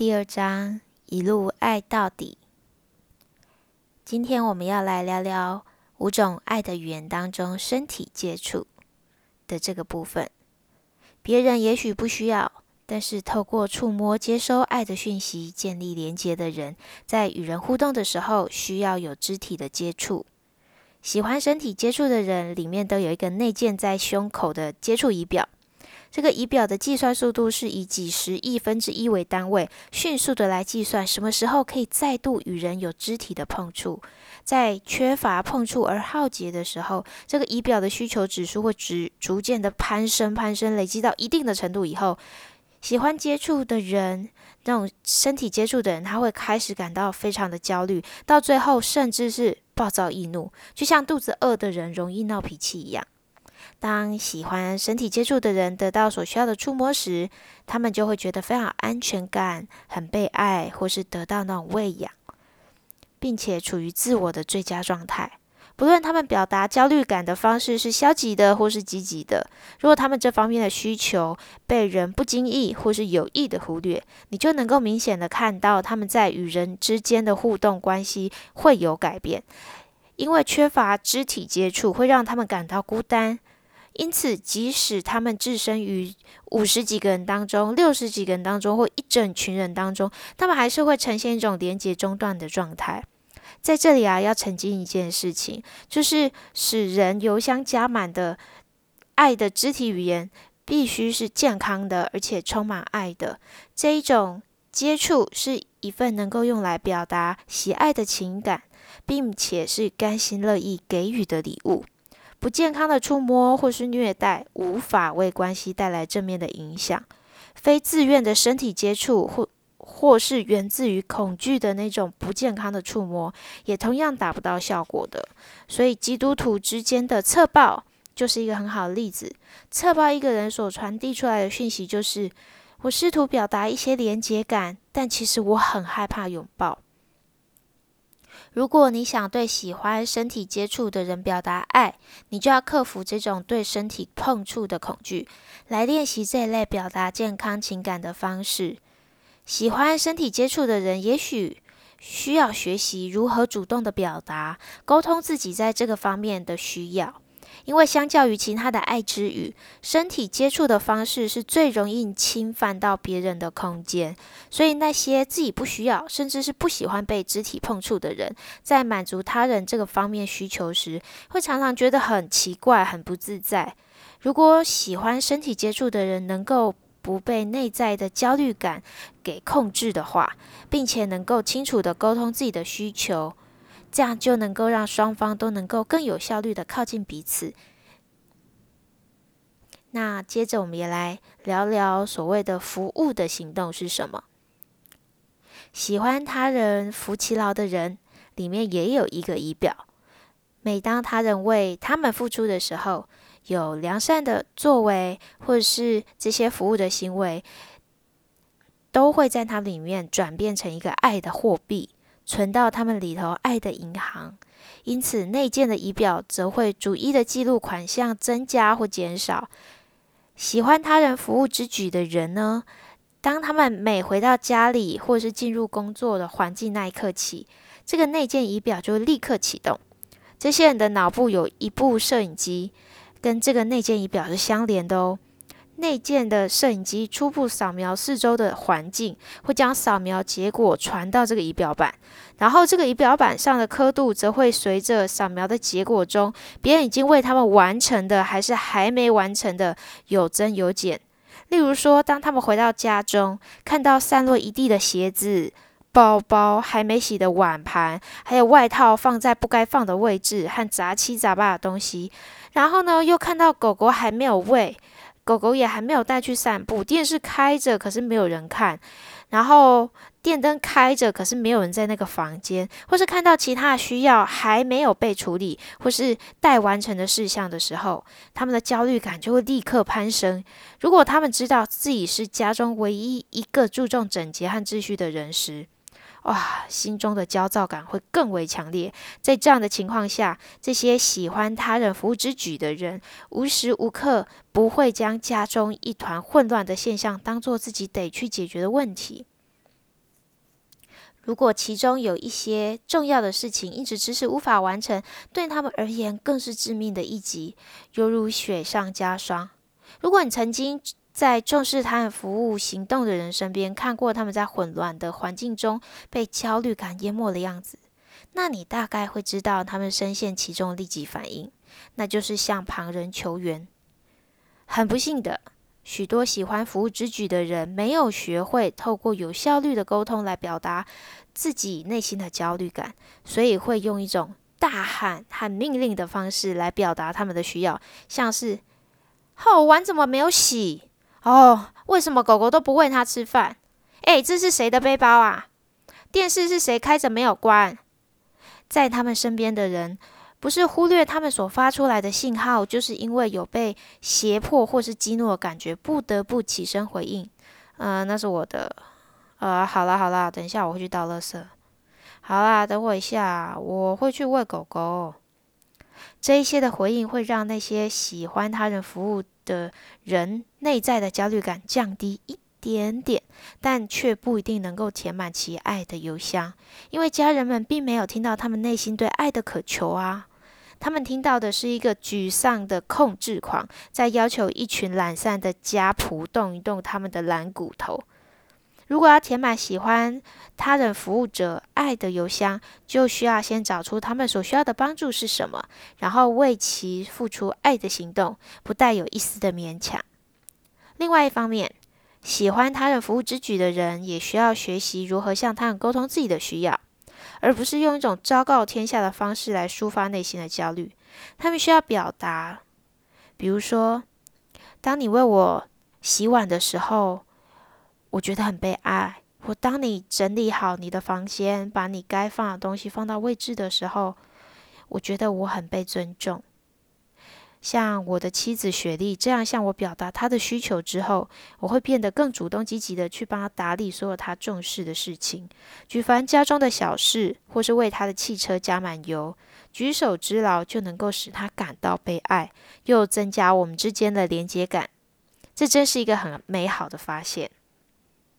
第二章一路爱到底。今天我们要来聊聊五种爱的语言当中身体接触的这个部分。别人也许不需要，但是透过触摸接收爱的讯息、建立连结的人，在与人互动的时候，需要有肢体的接触。喜欢身体接触的人，里面都有一个内建在胸口的接触仪表。这个仪表的计算速度是以几十亿分之一为单位，迅速的来计算什么时候可以再度与人有肢体的碰触。在缺乏碰触而耗竭的时候，这个仪表的需求指数会逐逐渐的攀升，攀升，累积到一定的程度以后，喜欢接触的人，那种身体接触的人，他会开始感到非常的焦虑，到最后甚至是暴躁易怒，就像肚子饿的人容易闹脾气一样。当喜欢身体接触的人得到所需要的触摸时，他们就会觉得非常安全感，很被爱，或是得到那种喂养，并且处于自我的最佳状态。不论他们表达焦虑感的方式是消极的或是积极的，如果他们这方面的需求被人不经意或是有意的忽略，你就能够明显的看到他们在与人之间的互动关系会有改变。因为缺乏肢体接触，会让他们感到孤单。因此，即使他们置身于五十几个人当中、六十几个人当中，或一整群人当中，他们还是会呈现一种连接中断的状态。在这里啊，要澄清一件事情，就是使人油箱加满的爱的肢体语言，必须是健康的，而且充满爱的。这一种接触是一份能够用来表达喜爱的情感。并且是甘心乐意给予的礼物。不健康的触摸或是虐待，无法为关系带来正面的影响。非自愿的身体接触，或或是源自于恐惧的那种不健康的触摸，也同样达不到效果的。所以，基督徒之间的侧抱就是一个很好的例子。侧抱一个人所传递出来的讯息，就是我试图表达一些连结感，但其实我很害怕拥抱。如果你想对喜欢身体接触的人表达爱，你就要克服这种对身体碰触的恐惧，来练习这类表达健康情感的方式。喜欢身体接触的人，也许需要学习如何主动的表达、沟通自己在这个方面的需要。因为相较于其他的爱之语，身体接触的方式是最容易侵犯到别人的空间，所以那些自己不需要，甚至是不喜欢被肢体碰触的人，在满足他人这个方面需求时，会常常觉得很奇怪、很不自在。如果喜欢身体接触的人能够不被内在的焦虑感给控制的话，并且能够清楚地沟通自己的需求。这样就能够让双方都能够更有效率的靠近彼此。那接着我们也来聊聊所谓的服务的行动是什么？喜欢他人服其劳的人，里面也有一个仪表。每当他人为他们付出的时候，有良善的作为，或者是这些服务的行为，都会在它里面转变成一个爱的货币。存到他们里头爱的银行，因此内建的仪表则会逐一的记录款项增加或减少。喜欢他人服务之举的人呢，当他们每回到家里或是进入工作的环境那一刻起，这个内建仪表就会立刻启动。这些人的脑部有一部摄影机，跟这个内建仪表是相连的哦。内建的摄影机初步扫描四周的环境，会将扫描结果传到这个仪表板，然后这个仪表板上的刻度则会随着扫描的结果中，别人已经为他们完成的还是还没完成的有增有减。例如说，当他们回到家中，看到散落一地的鞋子、包包、还没洗的碗盘，还有外套放在不该放的位置和杂七杂八的东西，然后呢，又看到狗狗还没有喂。狗狗也还没有带去散步，电视开着，可是没有人看。然后电灯开着，可是没有人在那个房间，或是看到其他需要还没有被处理，或是待完成的事项的时候，他们的焦虑感就会立刻攀升。如果他们知道自己是家中唯一一个注重整洁和秩序的人时，哇，心中的焦躁感会更为强烈。在这样的情况下，这些喜欢他人服务之举的人，无时无刻不会将家中一团混乱的现象当做自己得去解决的问题。如果其中有一些重要的事情一直迟迟无法完成，对他们而言更是致命的一击，犹如雪上加霜。如果你曾经在重视他人服务行动的人身边看过他们在混乱的环境中被焦虑感淹没的样子，那你大概会知道他们深陷其中的立即反应，那就是向旁人求援。很不幸的。许多喜欢服务之举的人没有学会透过有效率的沟通来表达自己内心的焦虑感，所以会用一种大喊和命令的方式来表达他们的需要，像是“好，碗怎么没有洗？哦，为什么狗狗都不喂它吃饭？诶，这是谁的背包啊？电视是谁开着没有关？”在他们身边的人。不是忽略他们所发出来的信号，就是因为有被胁迫或是激怒的感觉，不得不起身回应。呃，那是我的。呃，好啦好啦，等一下我会去倒垃圾。好啦，等我一下，我会去喂狗狗。这一些的回应会让那些喜欢他人服务的人内在的焦虑感降低一点点，但却不一定能够填满其爱的邮箱，因为家人们并没有听到他们内心对爱的渴求啊。他们听到的是一个沮丧的控制狂，在要求一群懒散的家仆动一动他们的懒骨头。如果要填满喜欢他人服务者爱的邮箱，就需要先找出他们所需要的帮助是什么，然后为其付出爱的行动，不带有一丝的勉强。另外一方面，喜欢他人服务之举的人，也需要学习如何向他人沟通自己的需要。而不是用一种昭告天下的方式来抒发内心的焦虑。他们需要表达，比如说，当你为我洗碗的时候，我觉得很被爱；我当你整理好你的房间，把你该放的东西放到位置的时候，我觉得我很被尊重。像我的妻子雪莉这样向我表达她的需求之后，我会变得更主动积极的去帮她打理所有她重视的事情，举凡家中的小事，或是为她的汽车加满油，举手之劳就能够使她感到被爱，又增加我们之间的连接感。这真是一个很美好的发现。